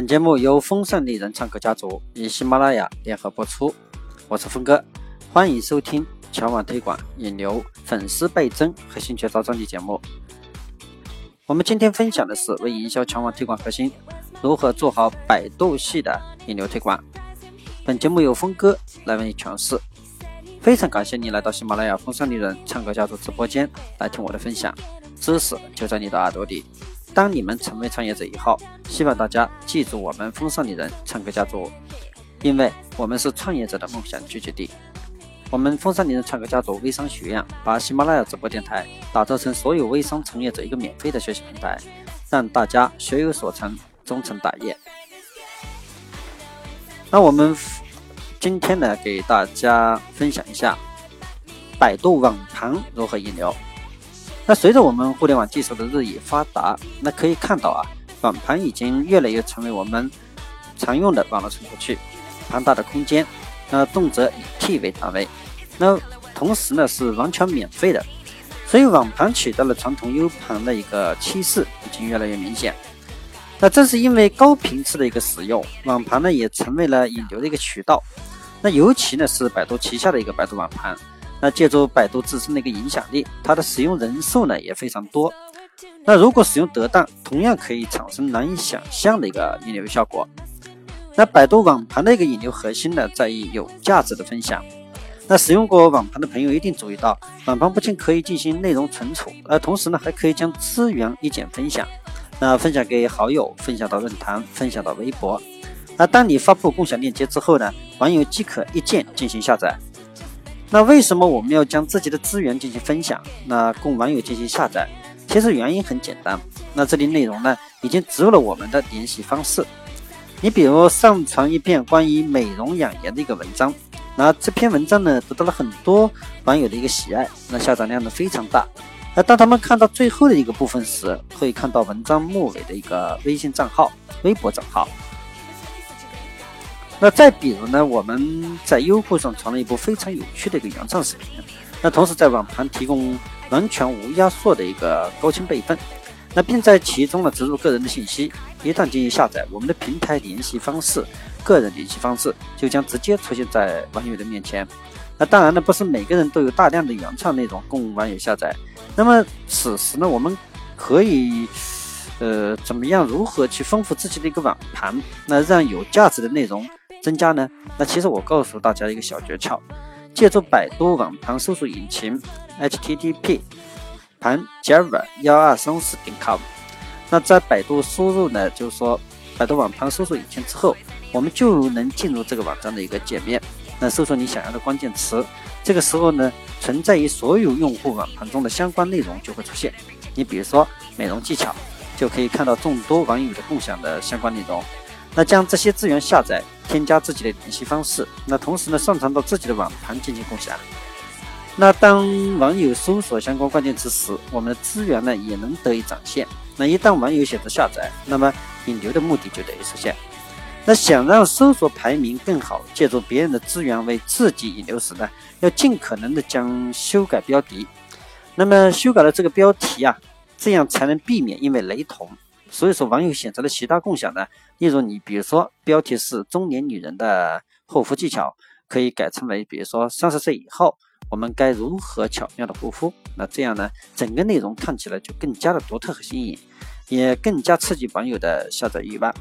本节目由风尚丽人唱歌家族与喜马拉雅联合播出，我是峰哥，欢迎收听全网推广引流、粉丝倍增和兴趣招专辑节目。我们今天分享的是为营销全网推广核心，如何做好百度系的引流推广。本节目由峰哥来为你诠释。非常感谢你来到喜马拉雅风尚丽人唱歌家族直播间来听我的分享，知识就在你的耳朵里。当你们成为创业者以后，希望大家记住我们风尚丽人唱歌家族，因为我们是创业者的梦想聚集地。我们风尚丽人唱歌家族微商学院把喜马拉雅直播电台打造成所有微商从业者一个免费的学习平台，让大家学有所成，终成大业。那我们今天呢，给大家分享一下百度网盘如何引流。那随着我们互联网技术的日益发达，那可以看到啊，网盘已经越来越成为我们常用的网络存储器，庞大的空间，那动辄以 T 为单位，那同时呢是完全免费的，所以网盘取代了传统 U 盘的一个趋势已经越来越明显。那正是因为高频次的一个使用，网盘呢也成为了引流的一个渠道。那尤其呢是百度旗下的一个百度网盘。那借助百度自身的一个影响力，它的使用人数呢也非常多。那如果使用得当，同样可以产生难以想象的一个引流效果。那百度网盘的一个引流核心呢，在于有价值的分享。那使用过网盘的朋友一定注意到，网盘不仅可以进行内容存储，而同时呢，还可以将资源一键分享。那分享给好友，分享到论坛，分享到微博。那当你发布共享链接之后呢，网友即可一键进行下载。那为什么我们要将自己的资源进行分享？那供网友进行下载？其实原因很简单。那这里内容呢，已经植入了我们的联系方式。你比如上传一篇关于美容养颜的一个文章，那这篇文章呢，得到了很多网友的一个喜爱，那下载量呢非常大。那当他们看到最后的一个部分时，会看到文章末尾的一个微信账号、微博账号。那再比如呢，我们在优酷上传了一部非常有趣的一个原创视频，那同时在网盘提供完全无压缩的一个高清备份，那并在其中呢植入个人的信息，一旦进行下载，我们的平台联系方式、个人联系方式就将直接出现在网友的面前。那当然呢，不是每个人都有大量的原创内容供网友下载。那么此时呢，我们可以，呃，怎么样，如何去丰富自己的一个网盘，那让有价值的内容。增加呢？那其实我告诉大家一个小诀窍，借助百度网盘搜索引擎，http 盘 java 幺二三四点 com。那在百度输入呢，就是说百度网盘搜索引擎之后，我们就能进入这个网站的一个界面。那搜索你想要的关键词，这个时候呢，存在于所有用户网盘中的相关内容就会出现。你比如说美容技巧，就可以看到众多网友的共享的相关内容。那将这些资源下载。添加自己的联系方式，那同时呢，上传到自己的网盘进行共享。那当网友搜索相关关键词时，我们的资源呢也能得以展现。那一旦网友选择下载，那么引流的目的就得以实现。那想让搜索排名更好，借助别人的资源为自己引流时呢，要尽可能的将修改标题。那么修改了这个标题啊，这样才能避免因为雷同。所以说，网友选择了其他共享呢，例如你比如说标题是中年女人的护肤技巧，可以改成为比如说三十岁以后我们该如何巧妙的护肤。那这样呢，整个内容看起来就更加的独特和新颖，也更加刺激网友的下载欲望。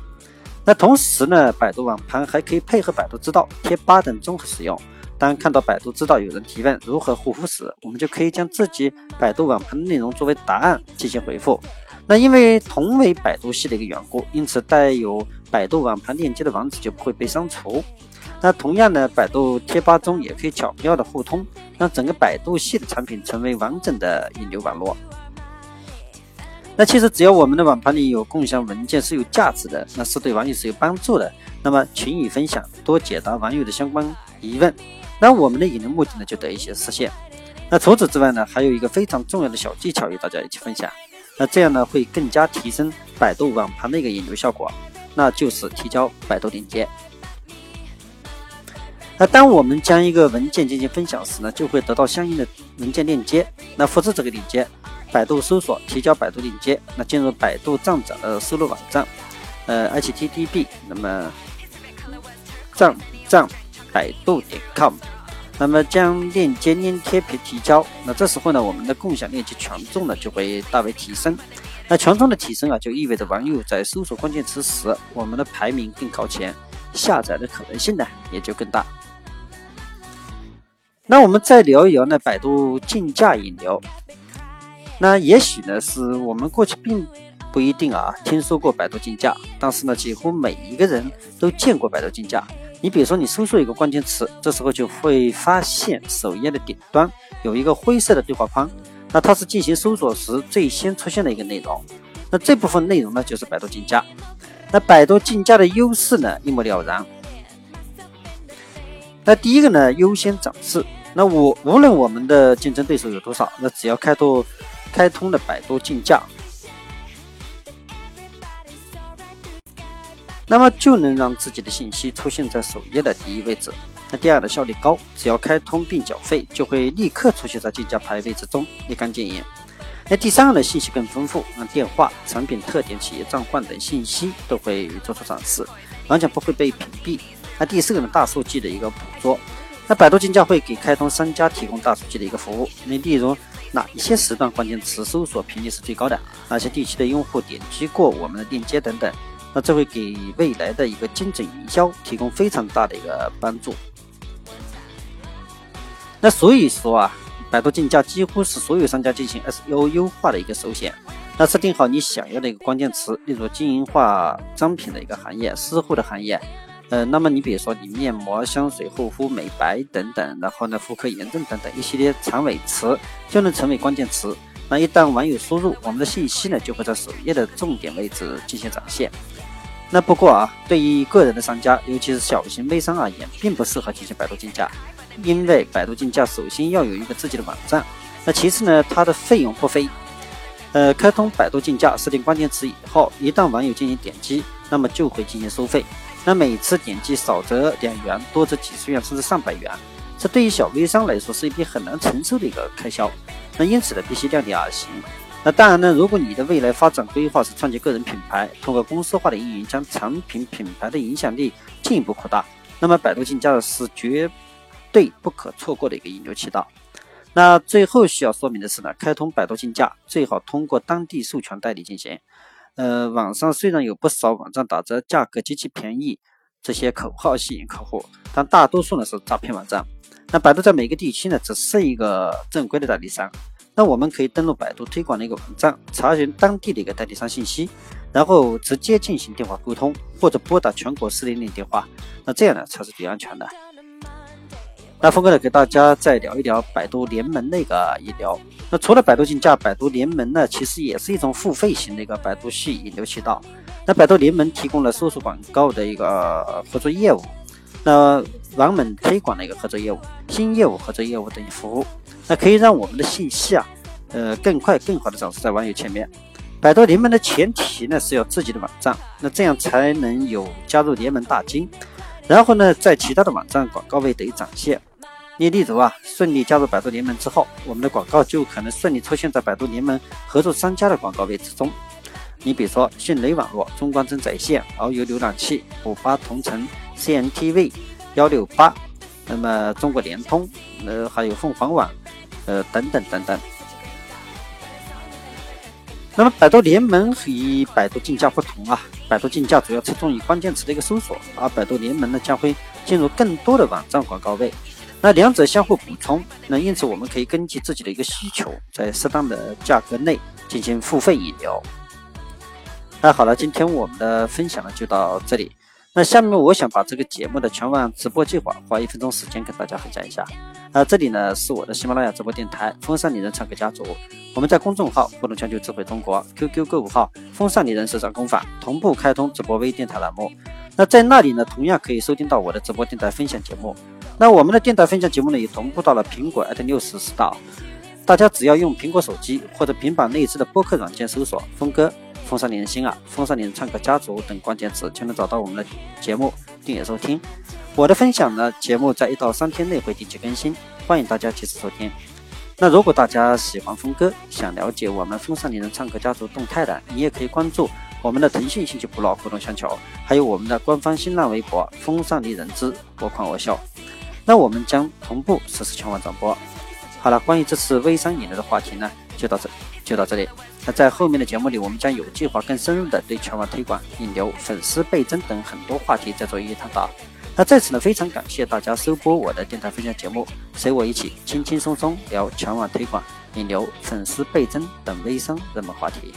那同时呢，百度网盘还可以配合百度知道、贴吧等综合使用。当看到百度知道有人提问如何护肤时，我们就可以将自己百度网盘的内容作为答案进行回复。那因为同为百度系的一个缘故，因此带有百度网盘链接的网址就不会被删除。那同样呢，百度贴吧中也可以巧妙的互通，让整个百度系的产品成为完整的引流网络。那其实只要我们的网盘里有共享文件是有价值的，那是对网友是有帮助的，那么勤于分享，多解答网友的相关疑问，那我们的引流目的呢就得以实现。那除此之外呢，还有一个非常重要的小技巧与大家一起分享。那这样呢，会更加提升百度网盘的一个引流效果，那就是提交百度链接。那当我们将一个文件进行分享时呢，就会得到相应的文件链接。那复制这个链接，百度搜索提交百度链接，那进入百度站长的输入网站。呃 http 那么账账百度点 com，那么将链接粘贴并提交。那这时候呢，我们的共享链接权重呢就会大为提升。那权重的提升啊，就意味着网友在搜索关键词时，我们的排名更靠前，下载的可能性呢也就更大。那我们再聊一聊呢，百度竞价引流。那也许呢，是我们过去并不一定啊听说过百度竞价，但是呢，几乎每一个人都见过百度竞价。你比如说，你搜索一个关键词，这时候就会发现首页的顶端有一个灰色的对话框，那它是进行搜索时最先出现的一个内容。那这部分内容呢，就是百度竞价。那百度竞价的优势呢，一目了然。那第一个呢，优先展示。那我无论我们的竞争对手有多少，那只要开拓开通了百度竞价，那么就能让自己的信息出现在首页的第一位置。那第二的效率高，只要开通并缴费，就会立刻出现在竞价排位之中，立竿见影。那第三个呢，信息更丰富，那电话、产品特点、企业账户等信息都会做出展示，完全不会被屏蔽。那第四个呢，大数据的一个捕捉。那百度竞价会给开通商家提供大数据的一个服务，那例如哪一些时段关键词搜索频率是最高的，哪些地区的用户点击过我们的链接等等，那这会给未来的一个精准营销提供非常大的一个帮助。那所以说啊，百度竞价几乎是所有商家进行 SEO 优化的一个首选。那设定好你想要的一个关键词，例如经营化商品的一个行业、私护的行业。呃，那么你比如说你面膜、香水、护肤、美白等等，然后呢妇科炎症等等一系列长尾词就能成为关键词。那一旦网友输入，我们的信息呢就会在首页的重点位置进行展现。那不过啊，对于个人的商家，尤其是小型微商而言，并不适合进行百度竞价，因为百度竞价首先要有一个自己的网站，那其次呢，它的费用不菲。呃，开通百度竞价，设定关键词以后，一旦网友进行点击，那么就会进行收费。那每次点击少则两元，多则几十元，甚至上百元，这对于小微商来说是一笔很难承受的一个开销。那因此呢，必须量力而行。那当然呢，如果你的未来发展规划是创建个人品牌，通过公司化的运营将产品品牌的影响力进一步扩大，那么百度竞价是绝对不可错过的一个引流渠道。那最后需要说明的是呢，开通百度竞价最好通过当地授权代理进行。呃，网上虽然有不少网站打折，价格极其便宜，这些口号吸引客户，但大多数呢是诈骗网站。那百度在每个地区呢只是一个正规的代理商。那我们可以登录百度推广的一个网站，查询当地的一个代理商信息，然后直接进行电话沟通，或者拨打全国四零零电话。那这样呢才是最安全的。那峰哥呢，给大家再聊一聊百度联盟那个引流。那除了百度竞价，百度联盟呢，其实也是一种付费型的一个百度系引流渠道。那百度联盟提供了搜索广告的一个合作业务，那网盟推广的一个合作业务、新业务合作业务等于服务，那可以让我们的信息啊，呃，更快更好的展示在网友前面。百度联盟的前提呢是要自己的网站，那这样才能有加入联盟大金，然后呢，在其他的网站广告位得以展现。你例如啊，顺利加入百度联盟之后，我们的广告就可能顺利出现在百度联盟合作商家的广告位之中。你比如说，迅雷网络、中关村在线、遨游浏览器、五八同城、CNTV、幺六八，那么中国联通，呃，还有凤凰网，呃，等等等等。那么百度联盟与百度竞价不同啊，百度竞价主要侧重于关键词的一个搜索，而百度联盟呢将会进入更多的网站广告位。那两者相互补充，那因此我们可以根据自己的一个需求，在适当的价格内进行付费引流。那好了，今天我们的分享呢就到这里。那下面我想把这个节目的全网直播计划花一分钟时间跟大家分享一下。那这里呢是我的喜马拉雅直播电台“风尚女人唱歌家族”，我们在公众号“互动全球智慧中国 ”QQ 购物号“风尚女人时尚工坊”同步开通直播微电台栏目。那在那里呢，同样可以收听到我的直播电台分享节目。那我们的电台分享节目呢，也同步到了苹果 at 六十 star，大家只要用苹果手机或者平板内置的播客软件搜索“峰哥”“风尚连心”啊，“风尚连唱歌家族”等关键词，就能找到我们的节目订阅收听。我的分享呢，节目在一到三天内会定期更新，欢迎大家及时收听。那如果大家喜欢峰哥，想了解我们风尚连人唱歌家族动态的，你也可以关注我们的腾讯信息部落互动相求，还有我们的官方新浪微博“风尚丽人之我狂我笑”。那我们将同步实时全网转播。好了，关于这次微商引流的话题呢，就到这就到这里。那在后面的节目里，我们将有计划、更深入的对全网推广、引流、粉丝倍增等很多话题再做一一探讨。那在此呢，非常感谢大家收播我的电台分享节目，随我一起轻轻松松聊全网推广、引流、粉丝倍增等微商热门话题。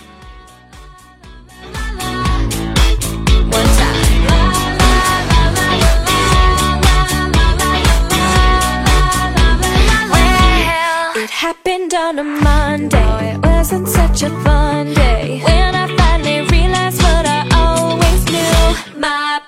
on a Monday. Oh, it wasn't such a fun day when I finally realized what I always knew. My